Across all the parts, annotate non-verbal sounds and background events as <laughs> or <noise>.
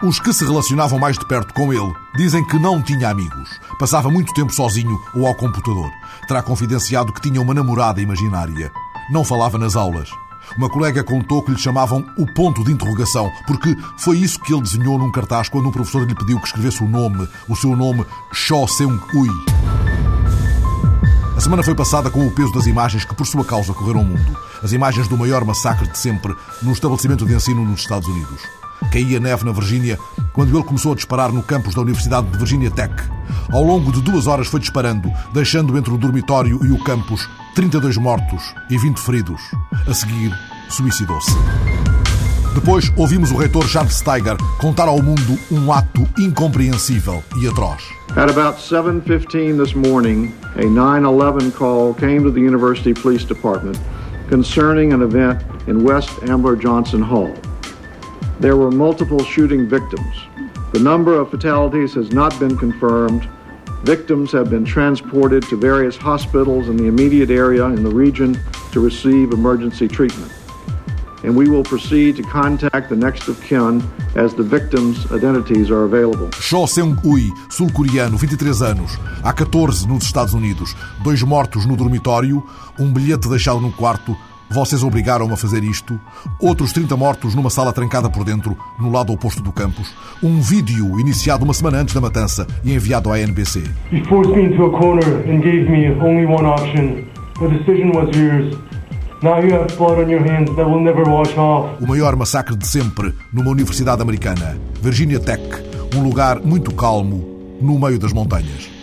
Os que se relacionavam mais de perto com ele dizem que não tinha amigos. Passava muito tempo sozinho ou ao computador. Terá confidenciado que tinha uma namorada imaginária. Não falava nas aulas. Uma colega contou que lhe chamavam o ponto de interrogação, porque foi isso que ele desenhou num cartaz quando um professor lhe pediu que escrevesse o nome, o seu nome, Cho Seung-ui. A semana foi passada com o peso das imagens que por sua causa correram o mundo. As imagens do maior massacre de sempre no estabelecimento de ensino nos Estados Unidos. Caía neve na Virgínia quando ele começou a disparar no campus da Universidade de Virginia Tech. Ao longo de duas horas foi disparando, deixando entre o dormitório e o campus 32 mortos e 20 feridos. A seguir, suicidou-se. Depois ouvimos o reitor Charles Steiger contar ao mundo um ato incompreensível e atroz. At about 7:15 this morning, a 911 call came to the University Police Department concerning an event in West Ambler Johnson Hall. There were multiple shooting victims. The number of fatalities has not been confirmed. Victims have been transported to various hospitals in the immediate area in the region to receive emergency treatment. And we will proceed to contact the next of kin as the victims' identities are available. Cho Seung-ui, sul-coreano, 23 anos, há 14 nos Estados Unidos, dois mortos no dormitório, um bilhete deixado no quarto vocês obrigaram-me a fazer isto. Outros 30 mortos numa sala trancada por dentro, no lado oposto do campus. Um vídeo iniciado uma semana antes da matança e enviado à NBC. You forced me into a corner and gave me only one option. The decision was yours. Now you have blood on your hands that will never wash off. O maior massacre de sempre numa universidade americana, Virginia Tech, um lugar muito calmo no meio das montanhas.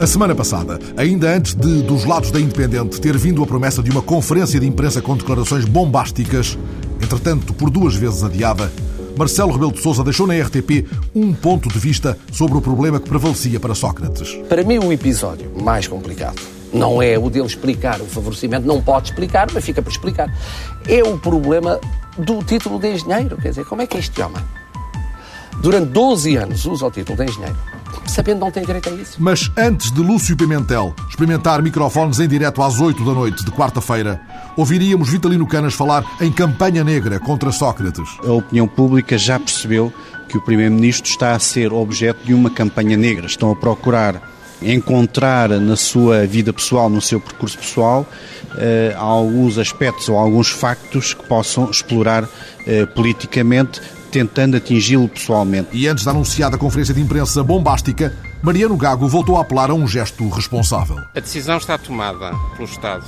A semana passada, ainda antes de dos lados da Independente ter vindo a promessa de uma conferência de imprensa com declarações bombásticas, entretanto por duas vezes adiada, Marcelo Rebelo de Sousa deixou na RTP um ponto de vista sobre o problema que prevalecia para Sócrates. Para mim, o episódio mais complicado não é o dele explicar o favorecimento, não pode explicar, mas fica por explicar. É o problema do título de engenheiro. Quer dizer, como é que este homem, durante 12 anos, usa o título de engenheiro, sabendo que não tem direito a isso? Mas antes de Lúcio Pimentel experimentar microfones em direto às 8 da noite de quarta-feira, ouviríamos Vitalino Canas falar em campanha negra contra Sócrates. A opinião pública já percebeu que o Primeiro-Ministro está a ser objeto de uma campanha negra. Estão a procurar encontrar na sua vida pessoal, no seu percurso pessoal, eh, alguns aspectos ou alguns factos que possam explorar eh, politicamente, tentando atingi-lo pessoalmente. E antes da anunciada conferência de imprensa bombástica, Mariano Gago voltou a apelar a um gesto responsável. A decisão está tomada pelo Estado.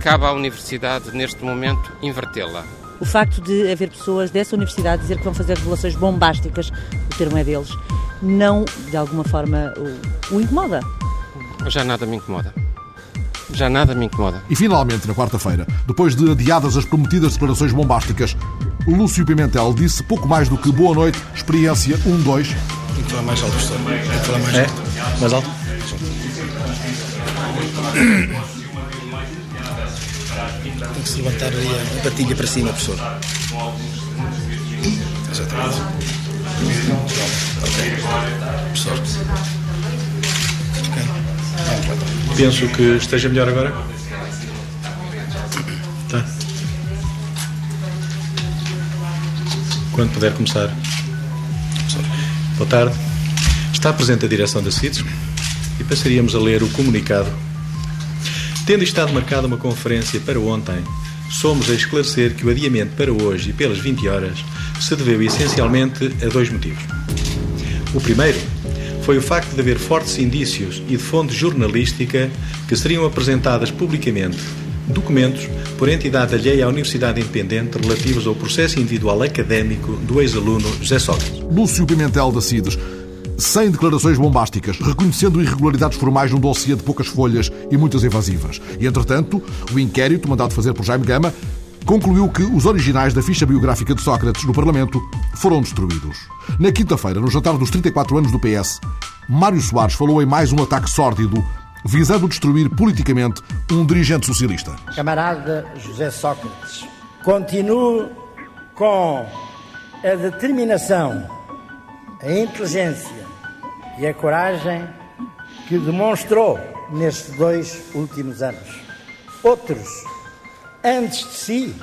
Cabe à Universidade, neste momento, invertê-la. O facto de haver pessoas dessa universidade dizer que vão fazer revelações bombásticas, o termo é deles, não, de alguma forma, o, o incomoda. Já nada me incomoda. Já nada me incomoda. E finalmente, na quarta-feira, depois de adiadas as prometidas declarações bombásticas, o Lúcio Pimentel disse pouco mais do que boa noite, experiência 1-2. Tem que falar mais alto, professor. Tem que falar mais É? alto. Mais alto? Tem que se levantar ali a, a patilha para cima, professor. Exatamente. Ok. Professor. Penso que esteja melhor agora. Tá. Quando puder começar. Boa tarde. Está presente a direção da CITES e passaríamos a ler o comunicado. Tendo estado marcada uma conferência para ontem, somos a esclarecer que o adiamento para hoje e pelas 20 horas se deveu essencialmente a dois motivos. O primeiro foi o facto de haver fortes indícios e de fonte jornalística que seriam apresentadas publicamente documentos por entidade alheia à Universidade Independente relativos ao processo individual académico do ex-aluno José Sócrates. Lúcio Pimentel da CIDES, sem declarações bombásticas, reconhecendo irregularidades formais num dossiê de poucas folhas e muitas evasivas. E, entretanto, o inquérito, mandado fazer por Jaime Gama, concluiu que os originais da ficha biográfica de Sócrates no Parlamento foram destruídos. Na quinta-feira, no jantar dos 34 anos do PS, Mário Soares falou em mais um ataque sórdido visando destruir politicamente um dirigente socialista. Camarada José Sócrates, continuo com a determinação, a inteligência e a coragem que demonstrou nestes dois últimos anos. Outros, antes de si,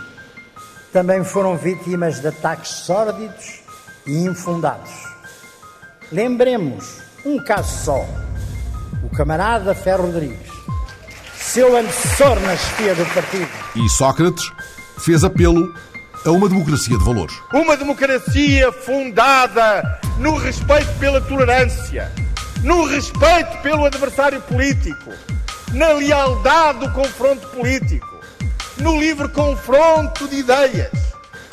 também foram vítimas de ataques sórdidos e infundados. Lembremos um caso só o camarada Ferro Rodrigues, seu antecessor na chefia do partido. E Sócrates fez apelo a uma democracia de valores. Uma democracia fundada no respeito pela tolerância, no respeito pelo adversário político, na lealdade do confronto político, no livre confronto de ideias.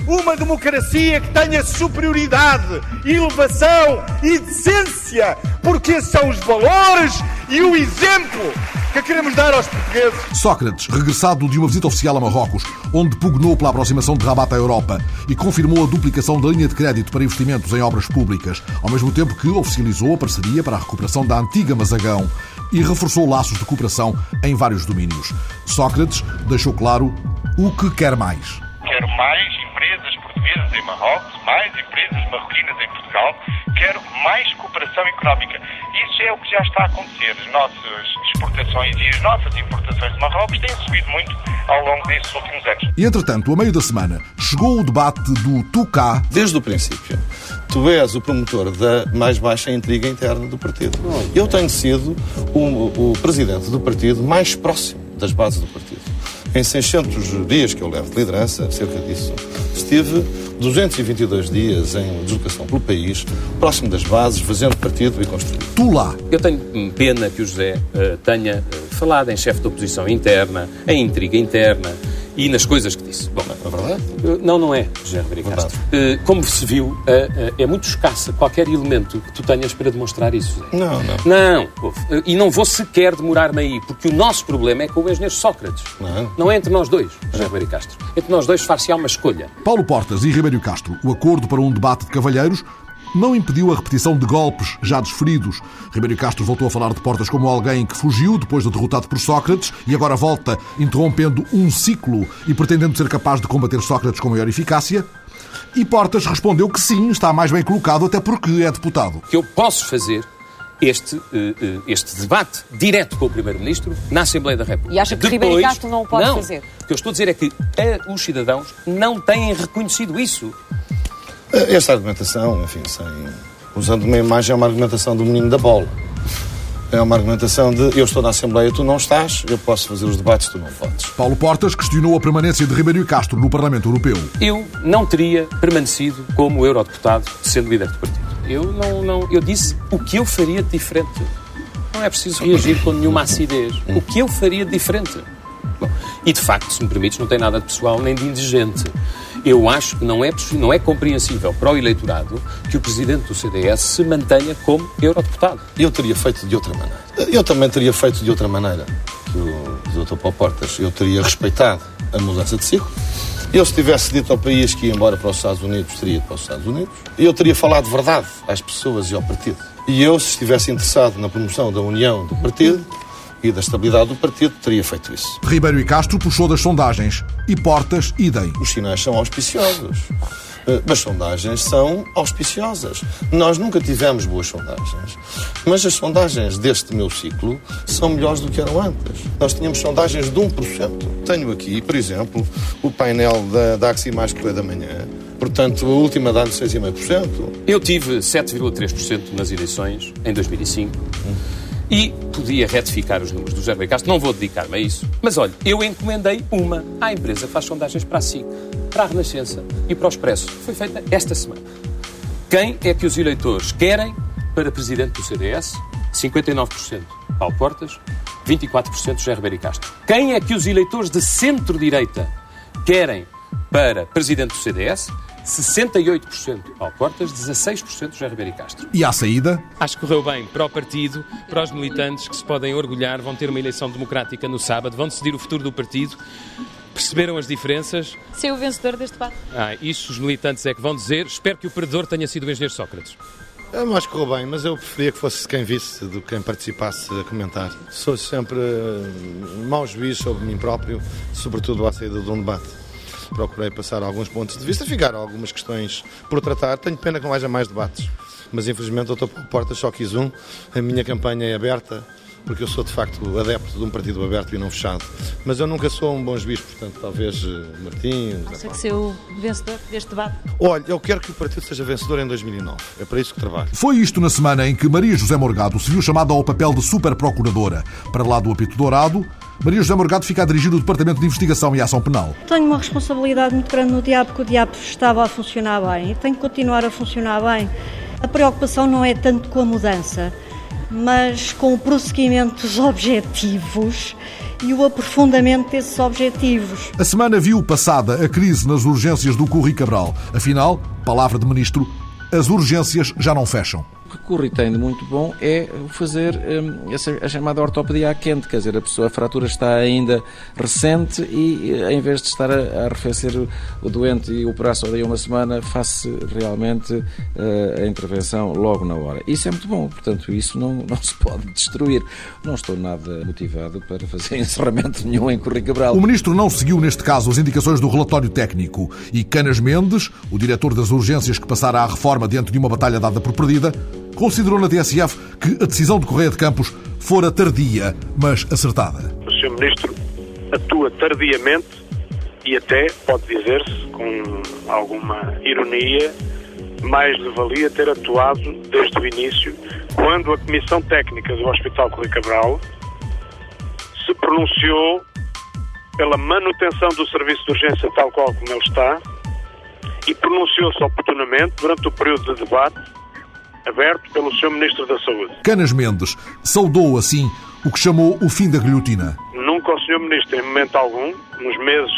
Uma democracia que tenha superioridade, elevação e decência, porque são os valores e o exemplo que queremos dar aos portugueses. Sócrates, regressado de uma visita oficial a Marrocos, onde pugnou pela aproximação de Rabat à Europa e confirmou a duplicação da linha de crédito para investimentos em obras públicas, ao mesmo tempo que oficializou a parceria para a recuperação da antiga Mazagão e reforçou laços de cooperação em vários domínios. Sócrates deixou claro o que quer mais. Quero mais empresas portuguesas em Marrocos, mais empresas marroquinas em Portugal, quero mais cooperação económica. Isso é o que já está a acontecer. As nossas exportações e as nossas importações de Marrocos têm subido muito ao longo destes últimos anos. E, entretanto, a meio da semana, chegou o debate do tu cá. Desde o princípio, tu és o promotor da mais baixa intriga interna do partido. Eu tenho sido o, o presidente do partido mais próximo das bases do partido. Em 600 dias que eu levo de liderança, cerca disso, estive 222 dias em deslocação pelo país, próximo das bases, fazendo partido e construindo. Tu lá. Eu tenho pena que o José uh, tenha uh, falado em chefe de oposição interna, em intriga interna e nas coisas que disse. Bom, é verdade? Uh, não, não é, José Rodrigues Castro. como se viu, é muito escassa qualquer elemento que tu tenhas para demonstrar isso, José. Não, não. Não, e não vou sequer demorar-me aí, porque o nosso problema é com o engenheiro Sócrates. Não. Não é entre nós dois, José Rodrigues Castro. Entre nós dois far-se á uma escolha. Paulo Portas e Ribeiro Castro, o acordo para um debate de cavalheiros não impediu a repetição de golpes já desferidos. Ribeiro Castro voltou a falar de Portas como alguém que fugiu depois de derrotado por Sócrates e agora volta interrompendo um ciclo e pretendendo ser capaz de combater Sócrates com maior eficácia. E Portas respondeu que sim, está mais bem colocado, até porque é deputado. Que eu posso fazer este, este debate direto com o Primeiro-Ministro na Assembleia da República. E acha que Depois, Ribeiro Castro não o pode não, fazer? O que eu estou a dizer é que os cidadãos não têm reconhecido isso. Esta argumentação, enfim, sem, usando uma imagem, é uma argumentação do menino da bola. É uma argumentação de eu estou na Assembleia, tu não estás, eu posso fazer os debates, tu não podes. Paulo Portas questionou a permanência de Ribeiro Castro no Parlamento Europeu. Eu não teria permanecido como eurodeputado sendo líder do partido. Eu não, não, eu disse o que eu faria de diferente. Não é preciso reagir com nenhuma acidez. O que eu faria de diferente. Bom, e de facto, se me permites, não tem nada de pessoal nem de indigente. Eu acho que não é, não é compreensível para o eleitorado que o presidente do CDS se mantenha como eurodeputado. Eu teria feito de outra maneira. Eu também teria feito de outra maneira que o Dr. Paulo Portas. Eu teria respeitado a mudança de ciclo. Eu, se tivesse dito ao país que ia embora para os Estados Unidos, teria ido para os Estados Unidos. Eu teria falado verdade às pessoas e ao partido. E eu, se estivesse interessado na promoção da união do partido, e da estabilidade do partido, teria feito isso. Ribeiro e Castro puxou das sondagens e Portas idem. Os sinais são auspiciosos. As sondagens são auspiciosas. Nós nunca tivemos boas sondagens. Mas as sondagens deste meu ciclo são melhores do que eram antes. Nós tínhamos sondagens de 1%. Tenho aqui, por exemplo, o painel da, da Axi Mais Correio da Manhã. Portanto, a última dá 6,5%. Eu tive 7,3% nas eleições em 2005. Hum. E podia retificar os números do José Rui Castro, não vou dedicar-me a isso. Mas olha, eu encomendei uma à empresa que faz sondagens para a SIC, para a Renascença e para o Expresso. Foi feita esta semana. Quem é que os eleitores querem para presidente do CDS? 59% Paulo Portas, 24% José Ribeiro Castro. Quem é que os eleitores de centro-direita querem para presidente do CDS? 68% Paulo Portas, 16% José Ribeiro Castro. E à saída? Acho que correu bem para o partido, para os militantes que se podem orgulhar, vão ter uma eleição democrática no sábado, vão decidir o futuro do partido. Perceberam as diferenças? Ser o vencedor deste debate. Ah, isso os militantes é que vão dizer. Espero que o perdedor tenha sido o engenheiro Sócrates. Eu acho que correu bem, mas eu preferia que fosse quem visse do que quem participasse a comentar. Sou sempre uh, mau juiz sobre mim próprio, sobretudo à saída de um debate. Procurei passar alguns pontos de vista, ficaram algumas questões por tratar. Tenho pena que não haja mais debates, mas infelizmente eu estou por portas, só quis um. A minha campanha é aberta, porque eu sou de facto adepto de um partido aberto e não fechado. Mas eu nunca sou um bom juiz, portanto, talvez uh, Martim. Acha que ser o vencedor deste debate? Olha, eu quero que o partido seja vencedor em 2009. É para isso que trabalho. Foi isto na semana em que Maria José Morgado se viu chamada ao papel de super procuradora. Para lá do apito dourado, Maria José Morgado fica a dirigir o Departamento de Investigação e Ação Penal. Tenho uma responsabilidade muito grande no diabo, porque o diabo estava a funcionar bem e tem que continuar a funcionar bem. A preocupação não é tanto com a mudança, mas com o prosseguimento dos objetivos e o aprofundamento desses objetivos. A semana viu passada a crise nas urgências do Curri Cabral. Afinal, palavra de ministro, as urgências já não fecham. Que Curry tem de muito bom é fazer hum, essa, a chamada ortopedia à quente, quer dizer, a, pessoa, a fratura está ainda recente e em vez de estar a, a arrefecer o, doente e operar só daí uma semana, faz realmente uh, a intervenção logo na hora. Isso é muito bom, portanto, isso não, não se pode destruir. Não estou nada motivado para fazer <laughs> encerramento nenhum em Curri Cabral. O ministro não seguiu, neste caso, as indicações do relatório técnico e Canas Mendes, o diretor das urgências que passara à reforma diante de uma batalha dada por perdida, considerou na TSF que a decisão de Correia de Campos fora tardia, mas acertada. O Sr. Ministro atua tardiamente e até, pode dizer-se, com alguma ironia, mais lhe valia ter atuado desde o início, quando a Comissão Técnica do Hospital Correia Cabral se pronunciou pela manutenção do serviço de urgência tal qual como ele está e pronunciou-se oportunamente durante o período de debate aberto pelo Sr. Ministro da Saúde. Canas Mendes saudou assim o que chamou o fim da guilhotina. Nunca o Sr. Ministro, em momento algum, nos meses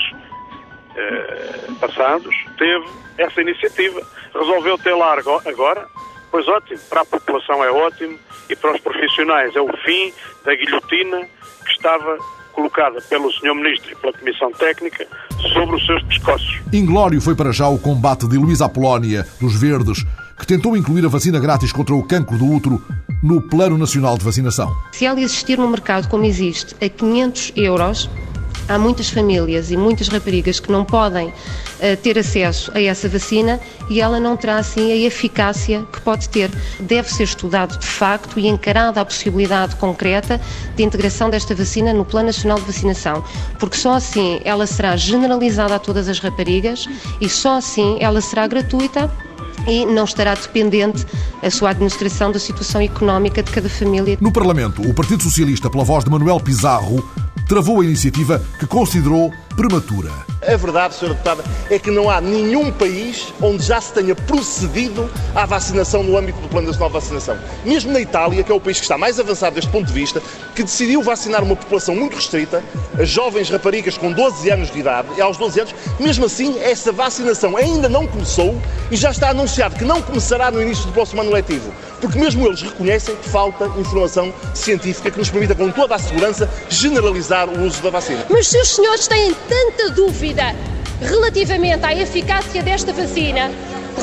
eh, passados, teve essa iniciativa. Resolveu ter lá agora, pois ótimo, para a população é ótimo e para os profissionais é o fim da guilhotina que estava colocada pelo Sr. Ministro e pela Comissão Técnica sobre os seus pescoços. Inglório foi para já o combate de Luísa Apolónia, dos Verdes, que tentou incluir a vacina grátis contra o cancro do útero no Plano Nacional de Vacinação. Se ela existir no mercado como existe, a 500 euros, há muitas famílias e muitas raparigas que não podem uh, ter acesso a essa vacina e ela não terá assim a eficácia que pode ter. Deve ser estudado de facto e encarada a possibilidade concreta de integração desta vacina no Plano Nacional de Vacinação, porque só assim ela será generalizada a todas as raparigas e só assim ela será gratuita e não estará dependente a sua administração da situação económica de cada família. No Parlamento, o Partido Socialista, pela voz de Manuel Pizarro, travou a iniciativa que considerou prematura. A verdade, Sra. Deputada, é que não há nenhum país onde já se tenha procedido à vacinação no âmbito do Plano Nacional de Vacinação. Mesmo na Itália, que é o país que está mais avançado deste ponto de vista, que decidiu vacinar uma população muito restrita, as jovens raparigas com 12 anos de idade, e aos 12 anos, mesmo assim, essa vacinação ainda não começou e já está anunciado que não começará no início do próximo ano letivo porque mesmo eles reconhecem que falta informação científica que nos permita, com toda a segurança, generalizar o uso da vacina. Mas se os senhores têm tanta dúvida relativamente à eficácia desta vacina,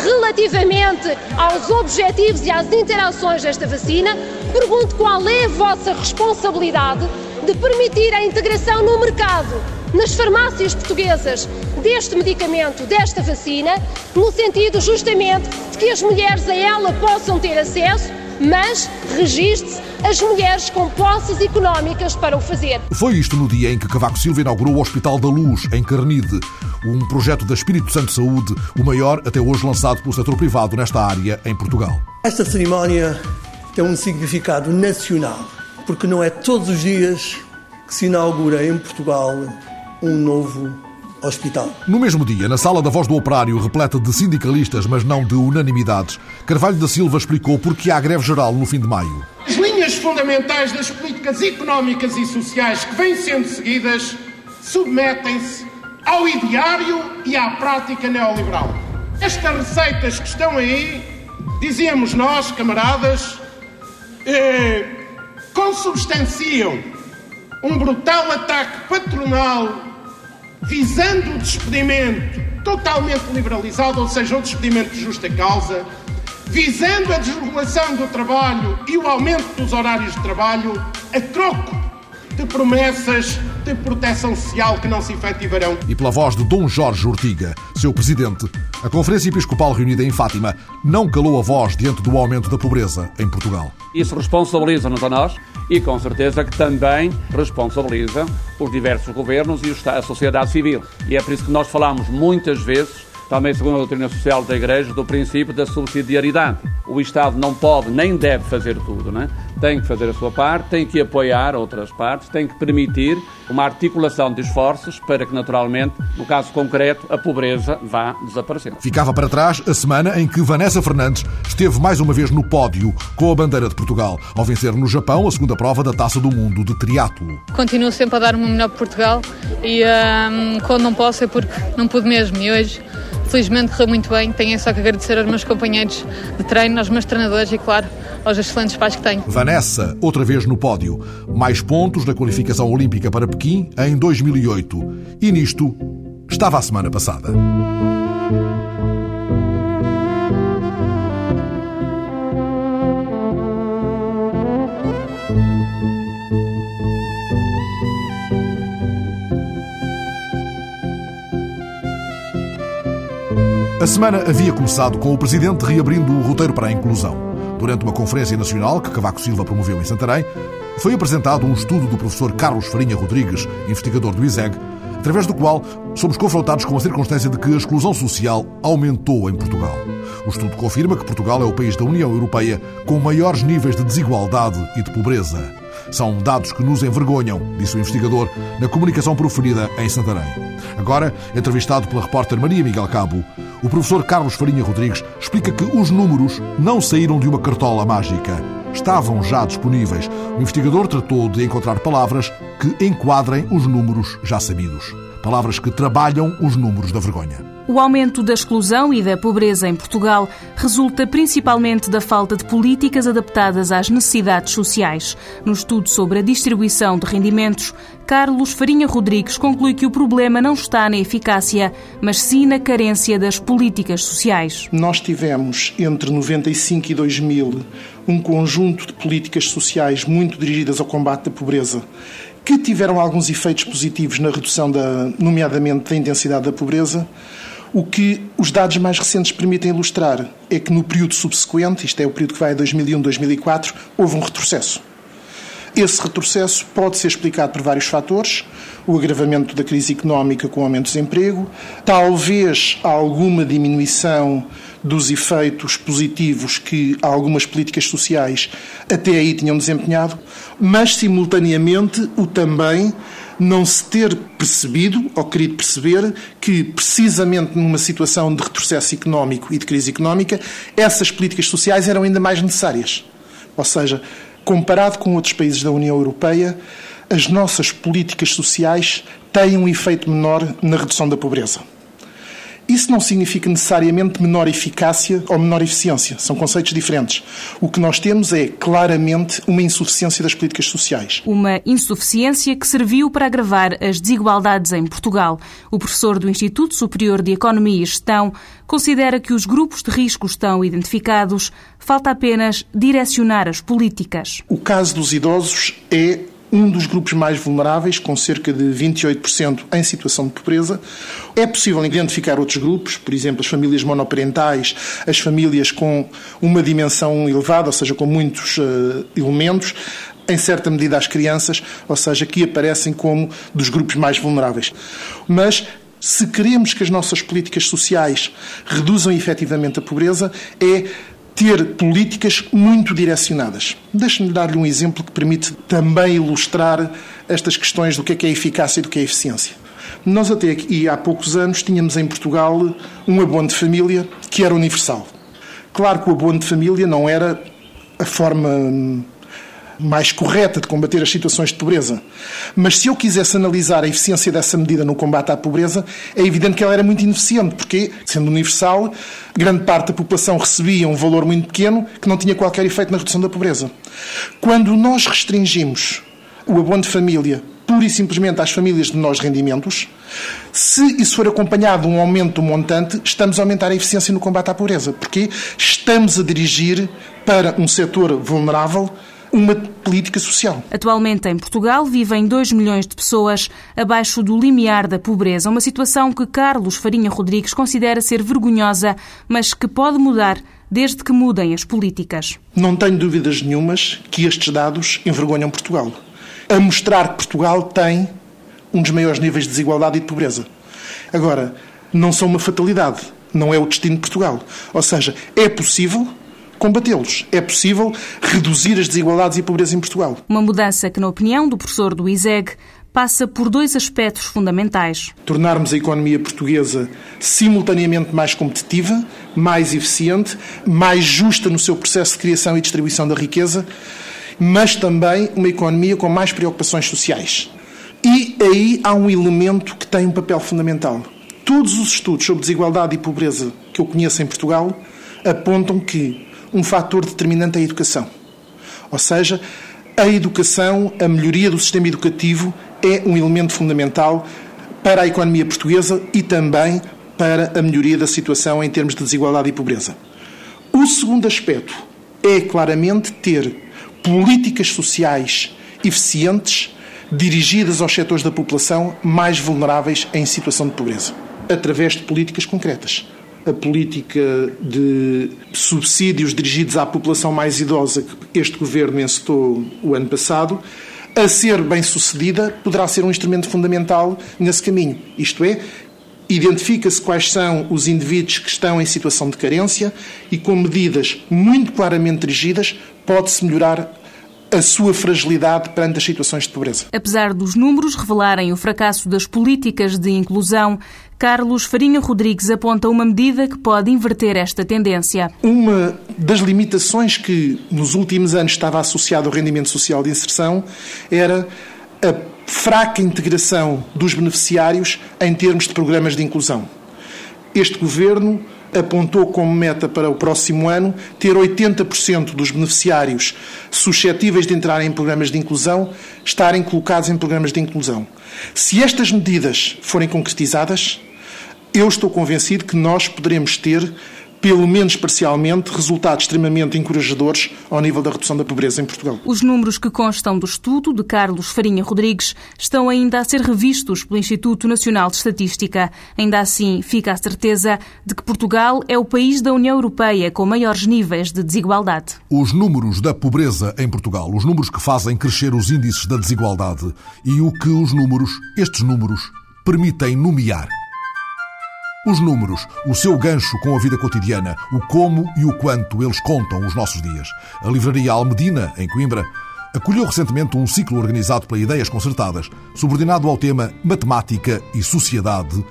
relativamente aos objetivos e às interações desta vacina, pergunto qual é a vossa responsabilidade de permitir a integração no mercado, nas farmácias portuguesas, deste medicamento, desta vacina, no sentido justamente de que as mulheres a ela possam ter acesso, mas registre-se as mulheres com posses económicas para o fazer. Foi isto no dia em que Cavaco Silva inaugurou o Hospital da Luz, em Carnide, um projeto da Espírito Santo Saúde, o maior até hoje lançado pelo setor privado nesta área em Portugal. Esta cerimónia tem um significado nacional, porque não é todos os dias que se inaugura em Portugal um novo hospital. No mesmo dia, na sala da Voz do Operário, repleta de sindicalistas, mas não de unanimidades, Carvalho da Silva explicou porque há greve geral no fim de maio. As linhas fundamentais das políticas económicas e sociais que vêm sendo seguidas submetem-se ao ideário e à prática neoliberal. Estas receitas que estão aí, dizíamos nós, camaradas, eh, consubstanciam um brutal ataque patronal visando o despedimento totalmente liberalizado, ou seja, o despedimento de justa causa, visando a desregulação do trabalho e o aumento dos horários de trabalho, a troco de promessas de proteção social que não se efetivarão. E pela voz de Dom Jorge Ortiga, seu presidente, a Conferência Episcopal reunida em Fátima não calou a voz diante do aumento da pobreza em Portugal. Isso responsabiliza-nos a nós e com certeza que também responsabiliza os diversos governos e a sociedade civil. E é por isso que nós falamos muitas vezes também segundo a doutrina social da Igreja, do princípio da subsidiariedade. O Estado não pode nem deve fazer tudo, né? Tem que fazer a sua parte, tem que apoiar outras partes, tem que permitir uma articulação de esforços para que, naturalmente, no caso concreto, a pobreza vá desaparecendo. Ficava para trás a semana em que Vanessa Fernandes esteve mais uma vez no pódio com a bandeira de Portugal, ao vencer no Japão a segunda prova da Taça do Mundo de triatlo. Continuo sempre a dar o meu melhor por Portugal e um, quando não posso é porque não pude mesmo. E hoje felizmente correu muito bem. Tenho só que agradecer aos meus companheiros de treino, aos meus treinadores e, claro, aos excelentes pais que tenho. Vanessa, outra vez no pódio. Mais pontos na qualificação olímpica para Pequim em 2008. E nisto estava a semana passada. A semana havia começado com o Presidente reabrindo o roteiro para a inclusão. Durante uma conferência nacional que Cavaco Silva promoveu em Santarém, foi apresentado um estudo do professor Carlos Farinha Rodrigues, investigador do ISEG, através do qual somos confrontados com a circunstância de que a exclusão social aumentou em Portugal. O estudo confirma que Portugal é o país da União Europeia com maiores níveis de desigualdade e de pobreza. São dados que nos envergonham, disse o investigador na comunicação proferida em Santarém. Agora, entrevistado pela repórter Maria Miguel Cabo, o professor Carlos Farinha Rodrigues explica que os números não saíram de uma cartola mágica. Estavam já disponíveis. O investigador tratou de encontrar palavras que enquadrem os números já sabidos. Palavras que trabalham os números da vergonha. O aumento da exclusão e da pobreza em Portugal resulta principalmente da falta de políticas adaptadas às necessidades sociais. No estudo sobre a distribuição de rendimentos, Carlos Farinha Rodrigues conclui que o problema não está na eficácia, mas sim na carência das políticas sociais. Nós tivemos entre 95 e 2000 um conjunto de políticas sociais muito dirigidas ao combate da pobreza que tiveram alguns efeitos positivos na redução, da, nomeadamente, da intensidade da pobreza, o que os dados mais recentes permitem ilustrar é que no período subsequente, isto é o período que vai a 2001-2004, houve um retrocesso. Esse retrocesso pode ser explicado por vários fatores. O agravamento da crise económica com o aumento do desemprego, talvez alguma diminuição dos efeitos positivos que algumas políticas sociais até aí tinham desempenhado, mas simultaneamente o também não se ter percebido ou querido perceber que, precisamente numa situação de retrocesso económico e de crise económica, essas políticas sociais eram ainda mais necessárias. Ou seja, comparado com outros países da União Europeia, as nossas políticas sociais têm um efeito menor na redução da pobreza. Isso não significa necessariamente menor eficácia ou menor eficiência. São conceitos diferentes. O que nós temos é claramente uma insuficiência das políticas sociais. Uma insuficiência que serviu para agravar as desigualdades em Portugal. O professor do Instituto Superior de Economia e Gestão considera que os grupos de risco estão identificados, falta apenas direcionar as políticas. O caso dos idosos é um dos grupos mais vulneráveis, com cerca de 28% em situação de pobreza. É possível identificar outros grupos, por exemplo, as famílias monoparentais, as famílias com uma dimensão elevada, ou seja, com muitos uh, elementos, em certa medida as crianças, ou seja, que aparecem como dos grupos mais vulneráveis. Mas se queremos que as nossas políticas sociais reduzam efetivamente a pobreza, é ter políticas muito direcionadas. Deixe-me dar-lhe um exemplo que permite também ilustrar estas questões do que é, que é eficácia e do que é eficiência. Nós até aqui, há poucos anos, tínhamos em Portugal um abono de família que era universal. Claro que o abono de família não era a forma mais correta de combater as situações de pobreza. Mas se eu quisesse analisar a eficiência dessa medida no combate à pobreza, é evidente que ela era muito ineficiente, porque, sendo universal, grande parte da população recebia um valor muito pequeno que não tinha qualquer efeito na redução da pobreza. Quando nós restringimos o abono de família pura e simplesmente às famílias de menores rendimentos. Se isso for acompanhado de um aumento do montante, estamos a aumentar a eficiência no combate à pobreza, porque estamos a dirigir para um setor vulnerável uma política social. Atualmente em Portugal vivem 2 milhões de pessoas abaixo do limiar da pobreza, uma situação que Carlos Farinha Rodrigues considera ser vergonhosa, mas que pode mudar desde que mudem as políticas. Não tenho dúvidas nenhumas que estes dados envergonham Portugal. A mostrar que Portugal tem um dos maiores níveis de desigualdade e de pobreza. Agora, não são uma fatalidade, não é o destino de Portugal. Ou seja, é possível combatê-los. É possível reduzir as desigualdades e a pobreza em Portugal. Uma mudança que, na opinião do professor do ISEG, passa por dois aspectos fundamentais. Tornarmos a economia portuguesa simultaneamente mais competitiva, mais eficiente, mais justa no seu processo de criação e distribuição da riqueza, mas também uma economia com mais preocupações sociais. E aí há um elemento que tem um papel fundamental. Todos os estudos sobre desigualdade e pobreza que eu conheço em Portugal apontam que um fator determinante é a educação. Ou seja, a educação, a melhoria do sistema educativo é um elemento fundamental para a economia portuguesa e também para a melhoria da situação em termos de desigualdade e pobreza. O segundo aspecto é claramente ter políticas sociais eficientes dirigidas aos setores da população mais vulneráveis em situação de pobreza, através de políticas concretas a política de subsídios dirigidos à população mais idosa que este governo encetou o ano passado, a ser bem sucedida, poderá ser um instrumento fundamental nesse caminho. Isto é, identifica-se quais são os indivíduos que estão em situação de carência e, com medidas muito claramente dirigidas, pode-se melhorar a sua fragilidade perante as situações de pobreza. Apesar dos números revelarem o fracasso das políticas de inclusão, Carlos Farinha Rodrigues aponta uma medida que pode inverter esta tendência. Uma das limitações que nos últimos anos estava associada ao rendimento social de inserção era a fraca integração dos beneficiários em termos de programas de inclusão. Este governo apontou como meta para o próximo ano ter 80% dos beneficiários suscetíveis de entrar em programas de inclusão estarem colocados em programas de inclusão. Se estas medidas forem concretizadas, eu estou convencido que nós poderemos ter pelo menos parcialmente, resultados extremamente encorajadores ao nível da redução da pobreza em Portugal. Os números que constam do estudo de Carlos Farinha Rodrigues estão ainda a ser revistos pelo Instituto Nacional de Estatística. Ainda assim, fica a certeza de que Portugal é o país da União Europeia com maiores níveis de desigualdade. Os números da pobreza em Portugal, os números que fazem crescer os índices da desigualdade e o que os números, estes números, permitem nomear. Os números, o seu gancho com a vida cotidiana, o como e o quanto eles contam os nossos dias. A livraria Almedina, em Coimbra, acolheu recentemente um ciclo organizado pela Ideias Concertadas, subordinado ao tema Matemática e Sociedade,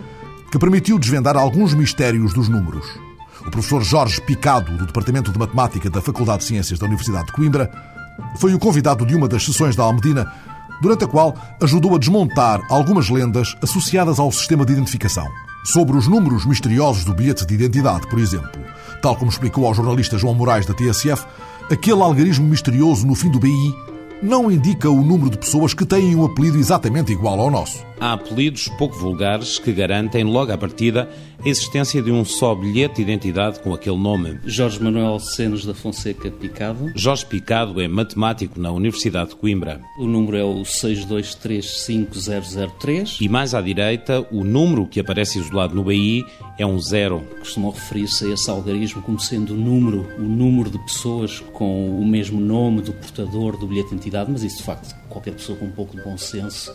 que permitiu desvendar alguns mistérios dos números. O professor Jorge Picado, do Departamento de Matemática da Faculdade de Ciências da Universidade de Coimbra, foi o convidado de uma das sessões da Almedina, durante a qual ajudou a desmontar algumas lendas associadas ao sistema de identificação. Sobre os números misteriosos do bilhete de identidade, por exemplo. Tal como explicou ao jornalista João Moraes da TSF, aquele algarismo misterioso no fim do BI não indica o número de pessoas que têm um apelido exatamente igual ao nosso. Há apelidos pouco vulgares que garantem logo à partida a existência de um só bilhete de identidade com aquele nome. Jorge Manuel Senos da Fonseca Picado. Jorge Picado é matemático na Universidade de Coimbra. O número é o 6235003. E mais à direita, o número que aparece isolado no BI é um zero. Costumam referir-se a esse algarismo como sendo o número, o número de pessoas com o mesmo nome do portador do bilhete de identidade, mas isso de facto qualquer pessoa com um pouco de bom senso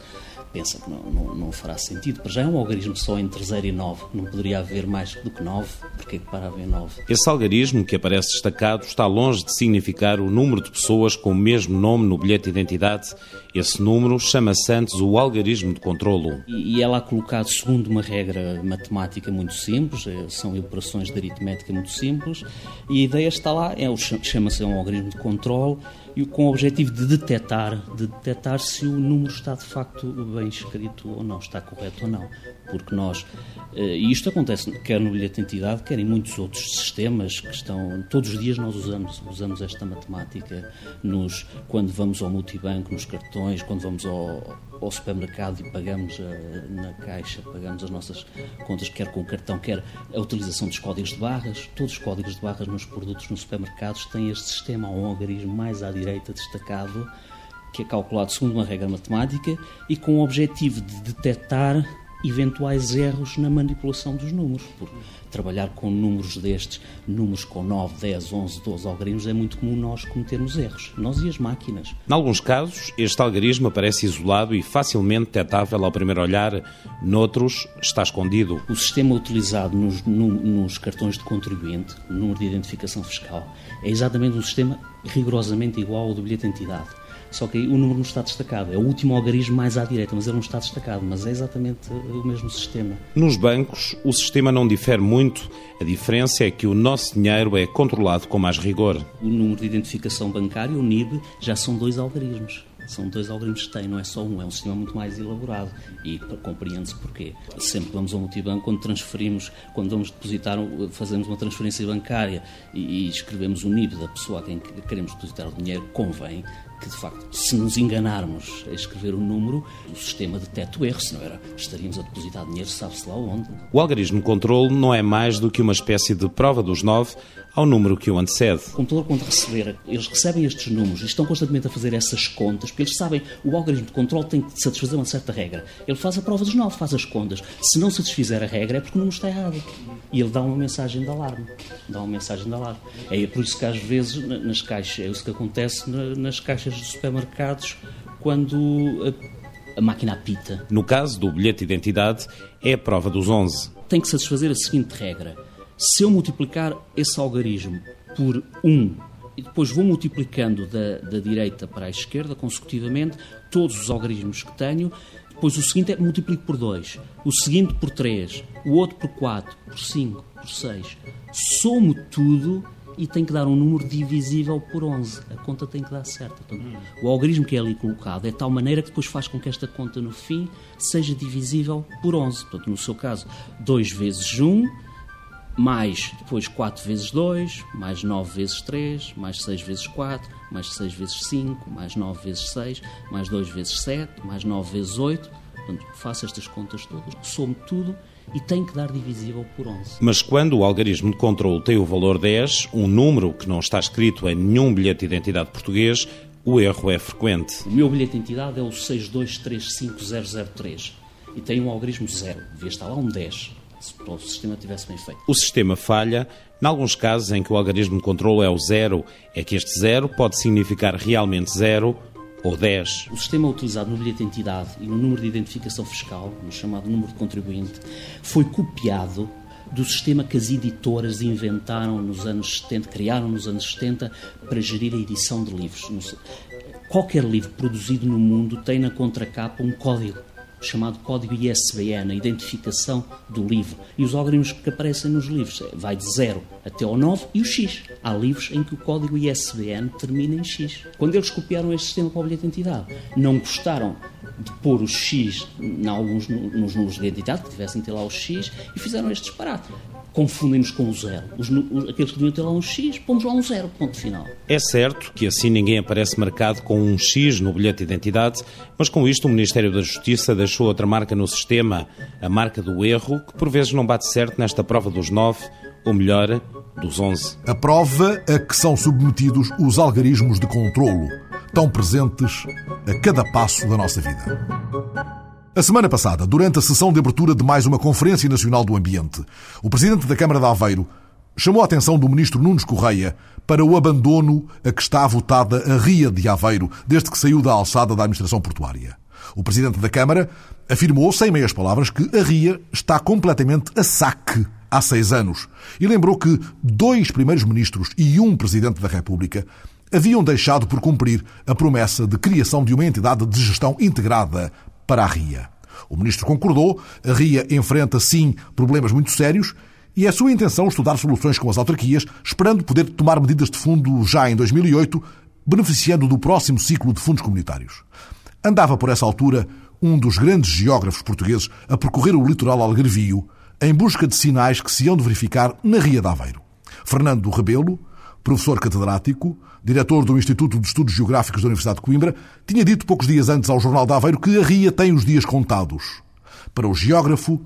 pensa que não, não, não, fará sentido. Para já é um algarismo só entre 0 e 9. Não poderia haver mais do que 9. Porque é que para haver 9? Esse algarismo que aparece destacado está longe de significar o número de pessoas com o mesmo nome no bilhete de identidade. Esse número chama-se antes o algarismo de controlo. E, é lá colocado segundo uma regra matemática muito simples, é, são operações de aritmética muito simples, e a ideia está lá, é, chama-se um algarismo de controle, e com o objetivo de detectar, de detectar se o número está de facto bem escrito ou não, está correto ou não. Porque nós, eh, e isto acontece quer no bilhete de identidade, quer em muitos outros sistemas que estão, todos os dias nós usamos, usamos esta matemática nos, quando vamos ao multibanco, nos cartões, quando vamos ao, ao supermercado e pagamos uh, na caixa, pagamos as nossas contas, quer com o cartão, quer a utilização dos códigos de barras. Todos os códigos de barras nos produtos nos supermercados têm este sistema, um algarismo mais à direita destacado, que é calculado segundo uma regra matemática e com o objetivo de detectar eventuais erros na manipulação dos números. Por trabalhar com números destes, números com 9, 10, 11, 12 algarismos, é muito comum nós cometermos erros, nós e as máquinas. Em alguns casos, este algarismo aparece isolado e facilmente detectável ao primeiro olhar, noutros está escondido. O sistema utilizado nos, no, nos cartões de contribuinte, número de identificação fiscal, é exatamente um sistema rigorosamente igual ao do bilhete de identidade só que aí o número não está destacado. É o último algarismo mais à direita, mas ele não está destacado. Mas é exatamente o mesmo sistema. Nos bancos, o sistema não difere muito. A diferença é que o nosso dinheiro é controlado com mais rigor. O número de identificação bancária, o NIB, já são dois algarismos. São dois algoritmos que têm, não é só um, é um sistema muito mais elaborado. E compreende-se porquê. Sempre vamos ao multibanco quando transferimos, quando vamos depositar, fazemos uma transferência bancária e, e escrevemos o NIB da pessoa a quem queremos depositar o dinheiro, convém que de facto, se nos enganarmos a escrever o número, o sistema detecta o erro, senão era, estaríamos a depositar dinheiro, sabe-se lá onde. O algarismo controle não é mais do que uma espécie de prova dos nove ao número que o antecede. O computador, quando receber, eles recebem estes números e estão constantemente a fazer essas contas, porque eles sabem, o algoritmo de controle tem que satisfazer uma certa regra. Ele faz a prova dos nove, faz as contas. Se não satisfizer a regra, é porque o número está errado. E ele dá uma mensagem de alarme. Dá uma mensagem de alarme. É por isso que às vezes nas caixas, é isso que acontece nas caixas dos supermercados quando a, a máquina apita. No caso do bilhete de identidade, é a prova dos 11. Tem que satisfazer a seguinte regra se eu multiplicar esse algarismo por 1 e depois vou multiplicando da, da direita para a esquerda consecutivamente todos os algarismos que tenho, depois o seguinte é multiplico por 2, o seguinte por 3, o outro por 4, por 5, por 6. Somo tudo e tem que dar um número divisível por 11. A conta tem que dar certa. Portanto, o algarismo que é ali colocado é de tal maneira que depois faz com que esta conta no fim seja divisível por 11. Portanto, no seu caso, 2 vezes 1 mais depois 4 vezes 2, mais 9 vezes 3, mais 6 vezes 4, mais 6 vezes 5, mais 9 vezes 6, mais 2 vezes 7, mais 9 vezes 8. Portanto, faço estas contas todas, somo tudo e tem que dar divisível por 11. Mas quando o algarismo de controle tem o valor 10, um número que não está escrito em nenhum bilhete de identidade português, o erro é frequente. O meu bilhete de identidade é o 6235003 e tem um algarismo 0, devia estar lá um 10 se o sistema tivesse bem feito. O sistema falha. Em alguns casos em que o algarismo de controle é o zero, é que este zero pode significar realmente zero ou 10. O sistema utilizado no bilhete de identidade e no número de identificação fiscal, no chamado número de contribuinte, foi copiado do sistema que as editoras inventaram nos anos 70, criaram nos anos 70 para gerir a edição de livros. Qualquer livro produzido no mundo tem na contracapa um código chamado código ISBN, a identificação do livro. E os algoritmos que aparecem nos livros é, vai de 0 até ao 9 e o X. Há livros em que o código ISBN termina em X. Quando eles copiaram este sistema para o bilhete de identidade, não gostaram de pôr o X em alguns, nos números de identidade, que tivessem ter lá o X, e fizeram este disparate confundem-nos com o zero. Os, os, aqueles que deviam ter lá um X, pomos lá um zero, ponto final. É certo que assim ninguém aparece marcado com um X no bilhete de identidade, mas com isto o Ministério da Justiça deixou outra marca no sistema, a marca do erro, que por vezes não bate certo nesta prova dos nove, ou melhor, dos onze. A prova a que são submetidos os algarismos de controlo, tão presentes a cada passo da nossa vida. A semana passada, durante a sessão de abertura de mais uma Conferência Nacional do Ambiente, o Presidente da Câmara de Aveiro chamou a atenção do Ministro Nunes Correia para o abandono a que está votada a Ria de Aveiro desde que saiu da alçada da Administração Portuária. O Presidente da Câmara afirmou, sem meias palavras, que a Ria está completamente a saque há seis anos e lembrou que dois primeiros ministros e um Presidente da República haviam deixado por cumprir a promessa de criação de uma entidade de gestão integrada para a RIA. O ministro concordou, a RIA enfrenta sim problemas muito sérios e é sua intenção estudar soluções com as autarquias, esperando poder tomar medidas de fundo já em 2008, beneficiando do próximo ciclo de fundos comunitários. Andava por essa altura um dos grandes geógrafos portugueses, a percorrer o litoral algarvio em busca de sinais que se hão de verificar na Ria de Aveiro. Fernando Rebelo, professor catedrático, diretor do Instituto de Estudos Geográficos da Universidade de Coimbra, tinha dito poucos dias antes ao Jornal de Aveiro que a Ria tem os dias contados. Para o geógrafo,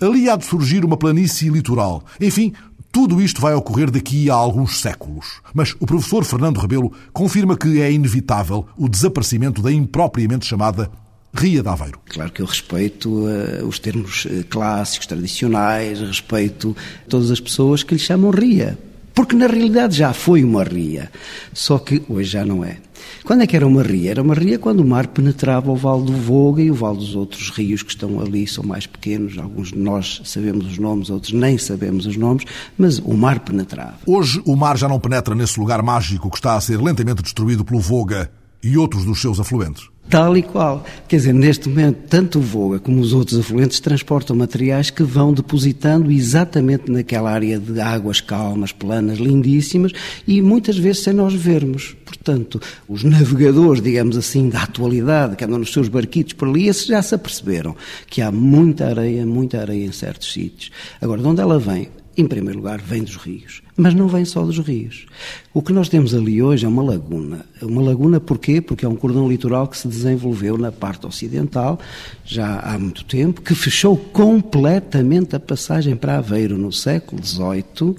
ali há de surgir uma planície litoral. Enfim, tudo isto vai ocorrer daqui a alguns séculos. Mas o professor Fernando Rebelo confirma que é inevitável o desaparecimento da impropriamente chamada Ria de Aveiro. Claro que eu respeito uh, os termos uh, clássicos, tradicionais, respeito todas as pessoas que lhe chamam Ria. Porque na realidade já foi uma ria, só que hoje já não é. Quando é que era uma ria? Era uma ria quando o mar penetrava o Vale do Voga e o Vale dos outros rios que estão ali são mais pequenos. Alguns de nós sabemos os nomes, outros nem sabemos os nomes, mas o mar penetrava. Hoje o mar já não penetra nesse lugar mágico que está a ser lentamente destruído pelo Voga e outros dos seus afluentes. Tal e qual. Quer dizer, neste momento, tanto o Voga como os outros afluentes transportam materiais que vão depositando exatamente naquela área de águas calmas, planas, lindíssimas e muitas vezes sem nós vermos. Portanto, os navegadores, digamos assim, da atualidade, que andam nos seus barquitos por ali, esses já se aperceberam que há muita areia, muita areia em certos sítios. Agora, de onde ela vem? em primeiro lugar, vem dos rios. Mas não vem só dos rios. O que nós temos ali hoje é uma laguna. Uma laguna porquê? Porque é um cordão litoral que se desenvolveu na parte ocidental já há muito tempo, que fechou completamente a passagem para Aveiro no século XVIII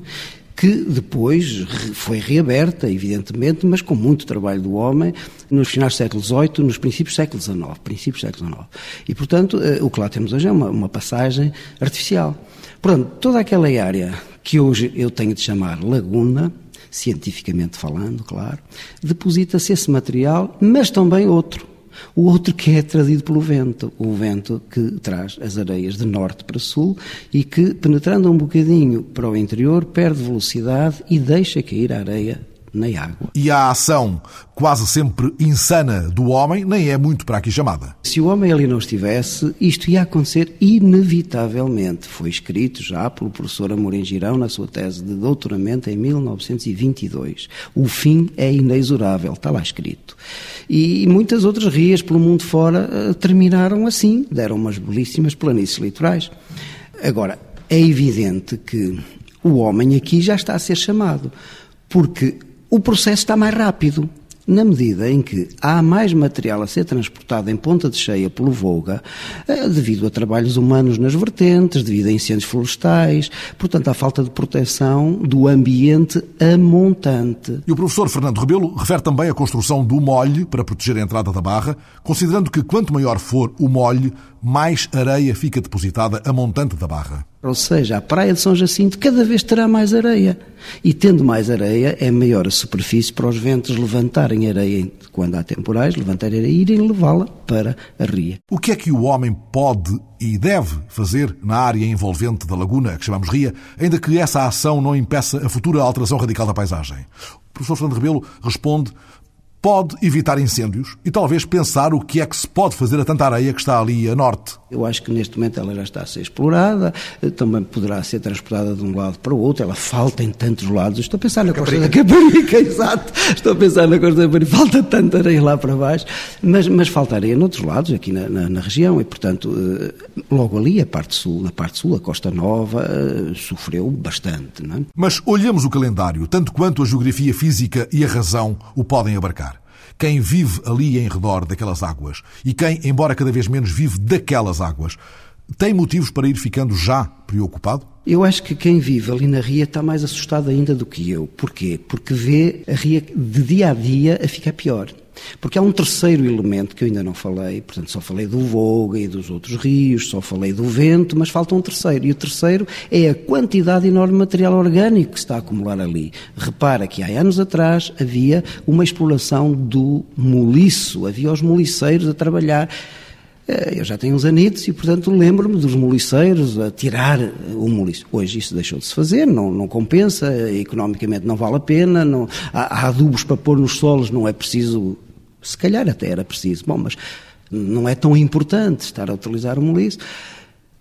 que depois foi reaberta, evidentemente, mas com muito trabalho do homem, nos finais do século XVIII, nos princípios do século XIX. Princípios do século XIX. E, portanto, eh, o que lá temos hoje é uma, uma passagem artificial. Portanto, toda aquela área que hoje eu tenho de chamar laguna, cientificamente falando, claro, deposita-se esse material, mas também outro. O outro que é trazido pelo vento, o vento que traz as areias de norte para sul e que, penetrando um bocadinho para o interior, perde velocidade e deixa cair a areia na água. E a ação quase sempre insana do homem nem é muito para aqui chamada. Se o homem ali não estivesse, isto ia acontecer inevitavelmente. Foi escrito já pelo professor Amorim Girão na sua tese de doutoramento em 1922. O fim é inexorável, está lá escrito. E muitas outras rias pelo mundo fora eh, terminaram assim, deram umas belíssimas planícies litorais. Agora, é evidente que o homem aqui já está a ser chamado, porque o processo está mais rápido. Na medida em que há mais material a ser transportado em ponta de cheia pelo Volga, eh, devido a trabalhos humanos nas vertentes, devido a incêndios florestais, portanto, à falta de proteção do ambiente a montante. E o professor Fernando Rebelo refere também a construção do molhe para proteger a entrada da barra, considerando que quanto maior for o molhe, mais areia fica depositada a montante da barra. Ou seja, a praia de São Jacinto cada vez terá mais areia. E tendo mais areia, é maior a superfície para os ventos levantarem areia quando há temporais, levantarem areia e irem levá-la para a ria. O que é que o homem pode e deve fazer na área envolvente da laguna, que chamamos ria, ainda que essa ação não impeça a futura alteração radical da paisagem? O professor Fernando Rebelo responde pode evitar incêndios e talvez pensar o que é que se pode fazer a tanta areia que está ali a norte. Eu acho que neste momento ela já está a ser explorada, eh, também poderá ser transportada de um lado para o outro, ela falta em tantos lados. Estou a pensar na costa da Caparica, <laughs> exato. Estou a pensar na costa da Caparica, falta tanta areia lá para baixo, mas, mas falta areia noutros lados, aqui na, na, na, região, e portanto, eh, logo ali, a parte sul, na parte sul, a Costa Nova, eh, sofreu bastante. Não é? Mas olhemos o calendário, tanto quanto a geografia física e a razão o podem abarcar quem vive ali em redor daquelas águas e quem, embora cada vez menos, vive daquelas águas, tem motivos para ir ficando já preocupado? Eu acho que quem vive ali na ria está mais assustado ainda do que eu. Porquê? Porque vê a ria de dia a dia a ficar pior. Porque há um terceiro elemento que eu ainda não falei, portanto, só falei do Voga e dos outros rios, só falei do vento, mas falta um terceiro. E o terceiro é a quantidade enorme de material orgânico que está a acumular ali. Repara que há anos atrás havia uma exploração do moliço, havia os moliceiros a trabalhar. Eh, eu já tenho uns anitos e, portanto, lembro-me dos moliceiros a tirar o moliço. Hoje isso deixou de se fazer, não, não compensa, economicamente não vale a pena, não, há, há adubos para pôr nos solos, não é preciso, se calhar até era preciso, bom, mas não é tão importante estar a utilizar o moliço.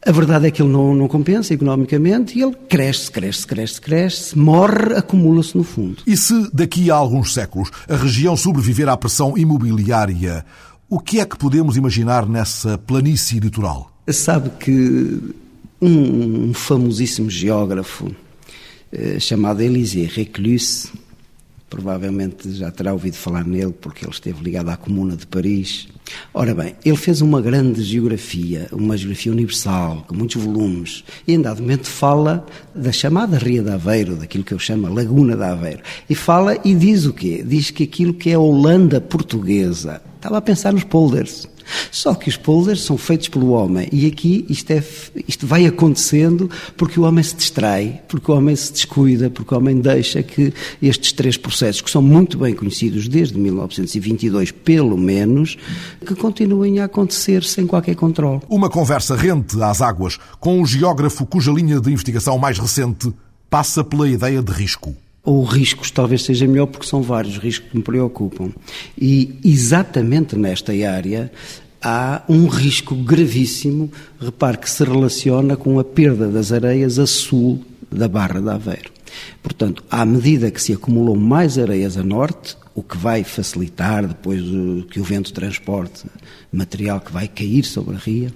A verdade é que ele não, não compensa economicamente e ele cresce, cresce, cresce, cresce, morre, acumula-se no fundo. E se daqui a alguns séculos a região sobreviver à pressão imobiliária O que é que podemos imaginar nessa planície litoral? Sabe que um famosíssimo geógrafo eh, chamado Élisée Reclus, provavelmente já terá ouvido falar nele porque ele esteve ligado à Comuna de Paris. Ora bem, ele fez uma grande geografia, uma geografia universal, com muitos volumes, e em dado momento fala da chamada Ria de Aveiro, daquilo que eu chamo Laguna de Aveiro. E fala e diz o quê? Diz que aquilo que é a Holanda portuguesa. Estava a pensar nos polders. Só que os polders são feitos pelo homem e aqui isto, é, isto vai acontecendo porque o homem se distrai, porque o homem se descuida, porque o homem deixa que estes três processos, que são muito bem conhecidos desde 1922, pelo menos, que continuem a acontecer sem qualquer controle. Uma conversa rente às águas com um geógrafo cuja linha de investigação mais recente passa pela ideia de risco ou riscos talvez seja melhor porque são vários riscos que me preocupam. E exatamente nesta área há um risco gravíssimo, repare que se relaciona com a perda das areias a sul da Barra de Aveiro. Portanto, à medida que se acumulam mais areias a norte, o que vai facilitar depois que o vento transporte material que vai cair sobre a ria.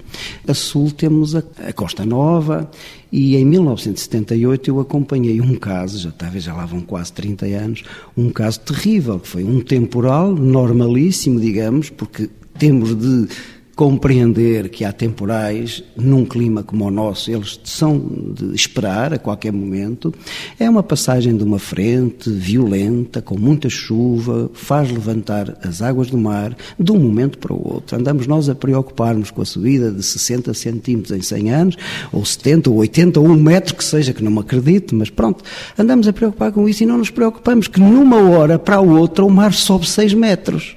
A sul temos a, a, Costa Nova e em 1978 eu acompanhei um caso, já talvez já lá vão quase 30 anos, um caso terrível, que foi um temporal normalíssimo, digamos, porque temos de compreender que há temporais num clima como o nosso, eles são de esperar a qualquer momento. É uma passagem de uma frente violenta, com muita chuva, faz levantar as águas do mar de um momento para o outro. Andamos nós a preocupar-nos com a subida de 60 centímetros em 100 anos, ou 70, ou 80, ou um metro que seja, que não me acredito, mas pronto, andamos a preocupar com isso e não nos preocupamos que numa hora para a outra o mar sobe 6 metros.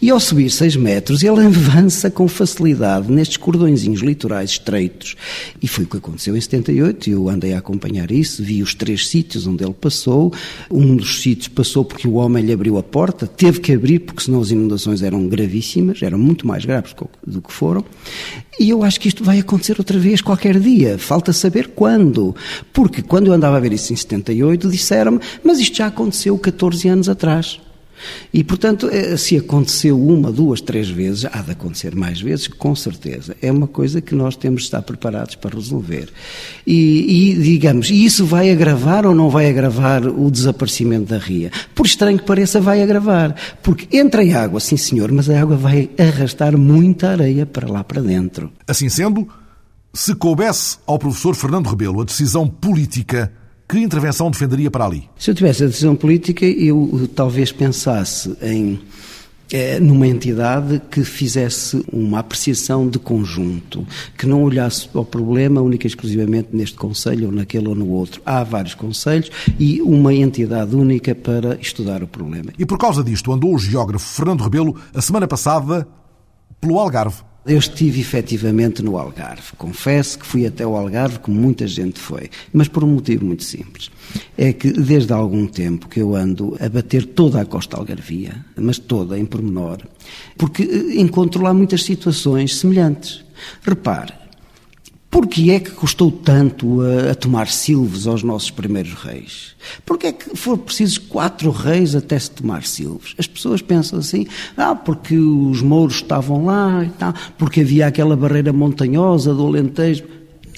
E ao subir 6 metros, ele <laughs> avança com facilidade nestes cordõezinhos litorais estreitos. E foi o que aconteceu em 78, eu andei a acompanhar isso, vi os três sítios onde ele passou. Um dos sítios passou porque o homem lhe abriu a porta, teve que abrir porque senão as inundações eram gravíssimas, eram muito mais graves do que foram. E eu acho que isto vai acontecer outra vez qualquer dia, falta saber quando. Porque quando eu andava a ver isso em 78, disseram-me, mas isto já aconteceu 14 anos atrás. E, portanto, eh, se aconteceu uma, duas, três vezes, há de acontecer mais vezes, com certeza. É uma coisa que nós temos de estar preparados para resolver. E, e digamos, isso vai agravar ou não vai agravar o desaparecimento da ria? Por estranho que pareça, vai agravar. Porque entra a água, sim senhor, mas a água vai arrastar muita areia para lá para dentro. Assim sendo, se coubesse ao professor Fernando Rebelo a decisão política que intervenção defenderia para ali? Se eu tivesse a decisão política, eu talvez pensasse em é, numa entidade que fizesse uma apreciação de conjunto, que não olhasse ao problema única e exclusivamente neste Conselho ou naquele ou no outro. Há vários Conselhos e uma entidade única para estudar o problema. E por causa disto andou o geógrafo Fernando Rebelo a semana passada pelo Algarve. Eu estive efetivamente no Algarve. Confesso que fui até o Algarve, como muita gente foi, mas por um motivo muito simples. É que desde há algum tempo que eu ando a bater toda a costa algarvia, mas toda em pormenor, porque eh, encontro lá muitas situações semelhantes. Repare, Porquê é que custou tanto a, a, tomar silves aos nossos primeiros reis? Porquê é que foram precisos quatro reis até se tomar silves? As pessoas pensam assim, ah, porque os mouros estavam lá e tal, porque havia aquela barreira montanhosa do Alentejo.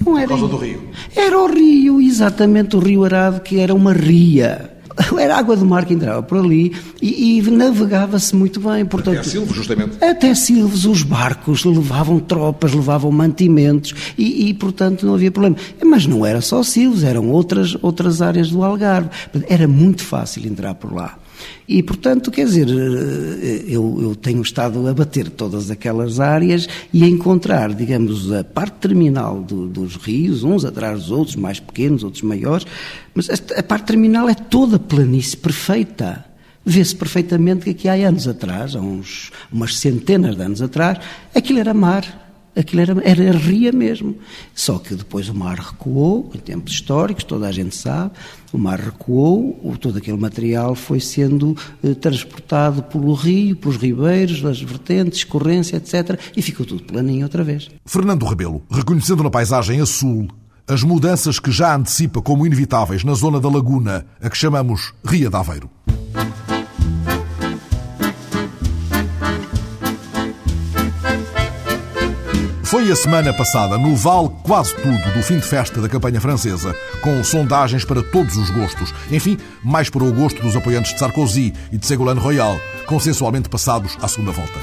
Não era Por causa do rio? Era o rio, exatamente o rio Arado, que era uma ria. <laughs> Era água do mar que entrava por ali e, e navegava-se muito bem. Portanto, até Silves, justamente. Até Silves, os barcos levavam tropas, levavam mantimentos e, e, portanto, não havia problema. Mas não era só Silves, eram outras, outras áreas do Algarve. Era muito fácil entrar por lá. E, portanto, quer dizer, eh, eu, eu, tenho estado a bater todas aquelas áreas e a encontrar, digamos, a parte terminal do, dos rios, uns atrás dos outros, mais pequenos, outros maiores, mas a parte terminal é toda planície perfeita. Vê-se perfeitamente que aqui há anos atrás, há uns, umas centenas de anos atrás, aquilo era mar aquilo era, era ria mesmo. Só que depois o mar recuou, em tempos históricos, toda a gente sabe, o mar recuou, o, todo aquele material foi sendo eh, transportado pelo rio, pelos ribeiros, das vertentes, escorrência, etc., e ficou tudo planinho outra vez. Fernando Rebelo, reconhecendo na paisagem a sul as mudanças que já antecipa como inevitáveis na zona da laguna, a que chamamos Ria de Aveiro. Foi a semana passada, no Vale Quase Tudo do fim de festa da campanha francesa, com sondagens para todos os gostos. Enfim, mais para o gosto dos apoiantes de Sarkozy e de Ségolène Royal, consensualmente passados à segunda volta.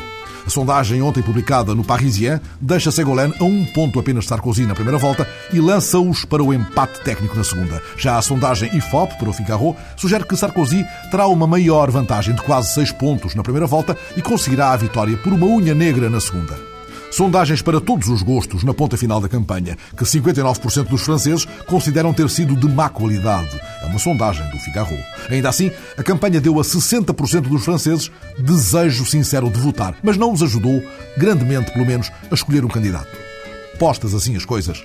A sondagem ontem publicada no Parisien deixa Ségolène a um ponto apenas de Sarkozy na primeira volta e lança-os para o empate técnico na segunda. Já a sondagem IFOP, para o Figaro, sugere que Sarkozy terá uma maior vantagem de quase seis pontos na primeira volta e conseguirá a vitória por uma unha negra na segunda. Sondagens para todos os gostos na ponta final da campanha, que 59% dos franceses consideram ter sido de má qualidade. É uma sondagem do Figaro. Ainda assim, a campanha deu a 60% dos franceses desejo sincero de votar, mas não os ajudou, grandemente pelo menos, a escolher um candidato. Postas assim as coisas,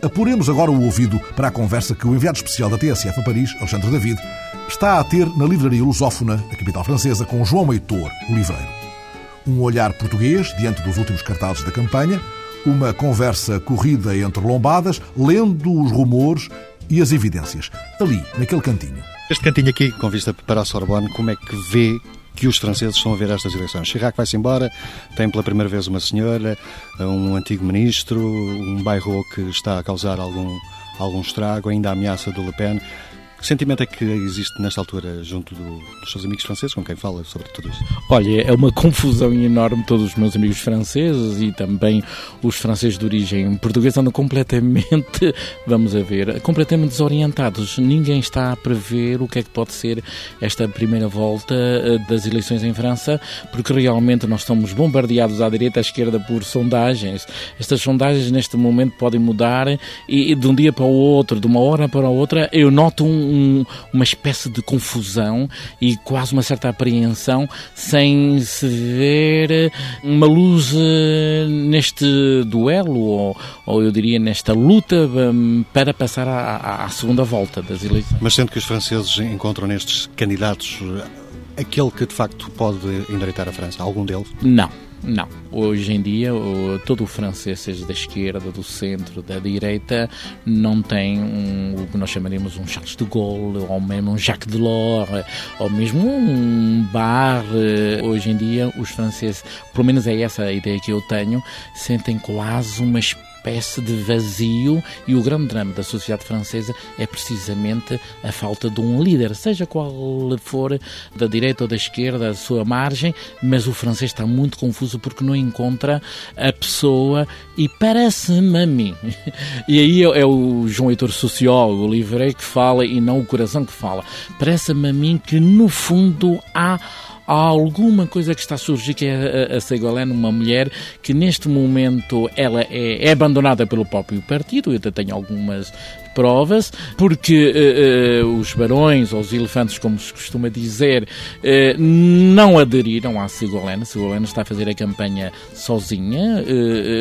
apuremos agora o ouvido para a conversa que o enviado especial da TSF a Paris, Alexandre David, está a ter na livraria lusófona, a capital francesa, com João Heitor, o livreiro um olhar português diante dos últimos cartazes da campanha, uma conversa corrida entre lombadas, lendo os rumores e as evidências, ali, naquele cantinho. Este cantinho aqui, com vista para a Sorbonne, como é que vê que os franceses estão a ver estas eleições? Chirac vai-se embora, tem pela primeira vez uma senhora, um antigo ministro, um bairro que está a causar algum, algum estrago, ainda a ameaça do Le Pen. Que sentimento é que existe nesta altura junto do, dos seus amigos franceses com quem fala sobre tudo isto? Olha, é uma confusão enorme. Todos os meus amigos franceses e também os franceses de origem portuguesa andam completamente, <laughs> vamos a ver, completamente desorientados. Ninguém está a prever o que é que pode ser esta primeira volta eh, das eleições em França, porque realmente nós estamos bombardeados à direita e à esquerda por sondagens. Estas sondagens neste momento podem mudar e de um dia para o outro, de uma hora para a outra, eu noto um um, uma espécie de confusão e quase uma certa apreensão sem se ver uma luz eh, neste duelo, ou, ou eu diria nesta luta hum, para passar à, à segunda volta das eleições. Mas sendo que os franceses encontram nestes candidatos aquele que de facto pode endireitar a França? Algum deles? Não. Não. Hoje em dia, todo o francês, seja da esquerda, do centro, da direita, não tem um, o que nós chamaríamos um Charles de Gaulle, ou mesmo um Jacques Delors, ou mesmo um bar. Hoje em dia, os franceses, pelo menos é essa a ideia que eu tenho, sentem quase uma espécie espécie de vazio e o grande drama da sociedade francesa é precisamente a falta de um líder, seja qual for, da direita ou da esquerda, a sua margem, mas o francês está muito confuso porque não encontra a pessoa e parece-me a mim. <laughs> E aí é o João Heitor sociólogo, o livre que fala e não o coração que fala. Parece-me a mim que no fundo há há alguma coisa que está a surgir que é a, a Segolene, uma mulher que neste momento ela é, é abandonada pelo próprio partido, eu até tenho algumas provas, porque uh, uh, os barões, ou os elefantes, como se costuma dizer, uh, não aderiram à Sigolena. Sigolena está a fazer a campanha sozinha,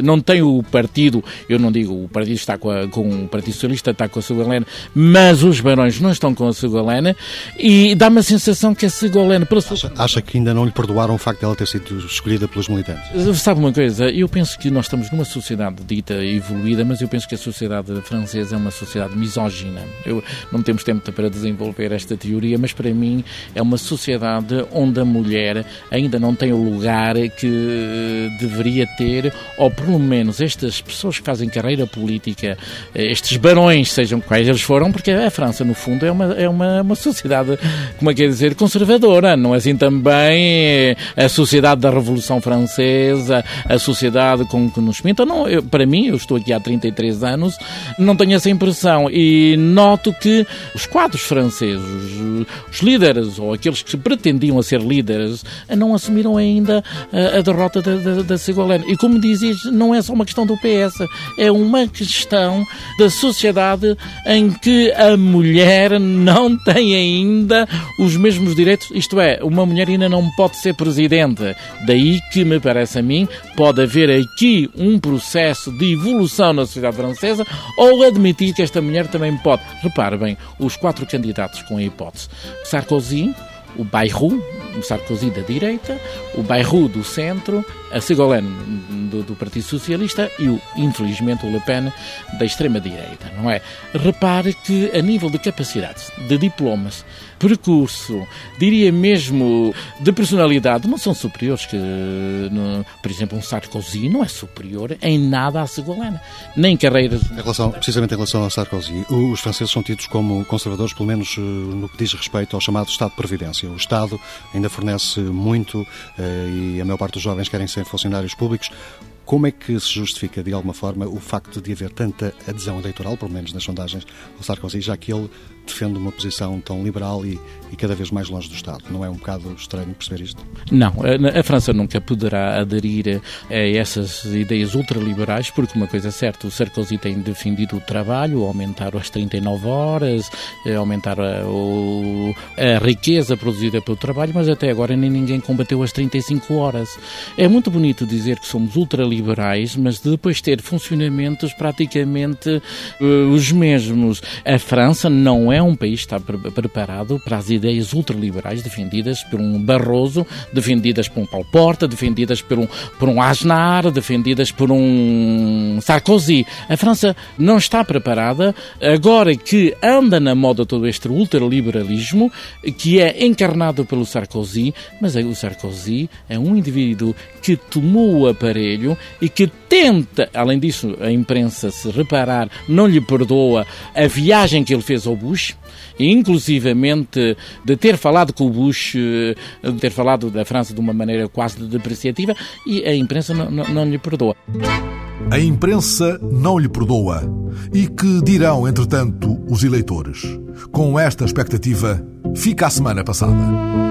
não tem o partido, eu não digo o partido está com, a, com o Partido Socialista, está com a Sigolena, mas os barões não estão com a Sigolena e dá-me a sensação que a Sigolena... Pela acha, acha que ainda não lhe perdoaram o facto de ela ter sido escolhida pelos militantes? Sabe uma coisa? Eu penso que nós estamos numa sociedade dita evoluída, mas eu penso que a sociedade francesa é uma sociedade sociedade misógina. Eu, não temos tempo para desenvolver esta teoria, mas para mim é uma sociedade onde a mulher ainda não tem o lugar que deveria ter, ou pelo menos estas pessoas que fazem carreira política, estes barões, sejam quais eles foram, porque a França, no fundo, é uma, é uma, uma sociedade, como é que é dizer, conservadora. Não é assim também a sociedade da Revolução Francesa, a sociedade com que nos pintam. Não, para mim, eu estou aqui há 33 anos, não tenho essa impressão e noto que os quadros franceses, os líderes ou aqueles que pretendiam a ser líderes, não assumiram ainda a, a derrota da, da, da. E como dizes, não é só uma questão do PS, é uma questão da sociedade em que a mulher não tem ainda os mesmos direitos, isto é, uma mulher ainda não pode ser presidente. Daí que, me parece a mim, pode haver aqui um processo de evolução na sociedade francesa ou admitir que esta mulher também pode. Repare bem, os quatro candidatos com a hipótese. Sarkozy, o Bayrou, o Sarkozy da direita, o Bayrou do centro, a Ségolène do, do, Partido Socialista e, o, infelizmente, o Le Pen da extrema-direita, não é? Repare que, a nível de capacidade, de diplomas, percurso, diria mesmo de personalidade, não são superiores que, no, por exemplo, um Sarkozy não é superior em nada à Ségolène, nem carreiras... Em relação, precisamente em relação a Sarkozy, os franceses são tidos como conservadores, pelo menos eh, no que diz respeito ao chamado Estado de Previdência. O Estado ainda fornece muito eh, e a maior parte dos jovens querem ser funcionários públicos. Como é que se justifica, de alguma forma, o facto de haver tanta adesão eleitoral, pelo menos nas sondagens, ao Sarkozy, já que ele defende uma posição tão liberal e, e, cada vez mais longe do Estado. Não é um bocado estranho perceber isto? Não, a, a França nunca poderá aderir a essas ideias ultraliberais, porque uma coisa é certa, o Sarkozy tem defendido o trabalho, aumentar as 39 horas, eh, aumentar a, o, a riqueza produzida pelo trabalho, mas até agora nem ninguém combateu as 35 horas. É muito bonito dizer que somos ultraliberais, mas depois ter funcionamentos praticamente uh, os mesmos. A França não é é um país que está preparado para as ideias ultraliberais defendidas por um Barroso, defendidas por um Paulo Porta, defendidas por um, por um Aznar, defendidas por um Sarkozy. A França não está preparada, agora que anda na moda todo este ultraliberalismo, que é encarnado pelo Sarkozy, mas o Sarkozy é um indivíduo que tomou o aparelho e que tenta, além disso, a imprensa se reparar, não lhe perdoa a viagem que ele fez ao Bush, inclusivamente de ter falado com o Bush, eh, de ter falado da França de uma maneira quase depreciativa, e a imprensa não, não, não lhe perdoa. A imprensa não lhe perdoa. E que dirão, entretanto, os eleitores? Com esta expectativa, fica a semana passada.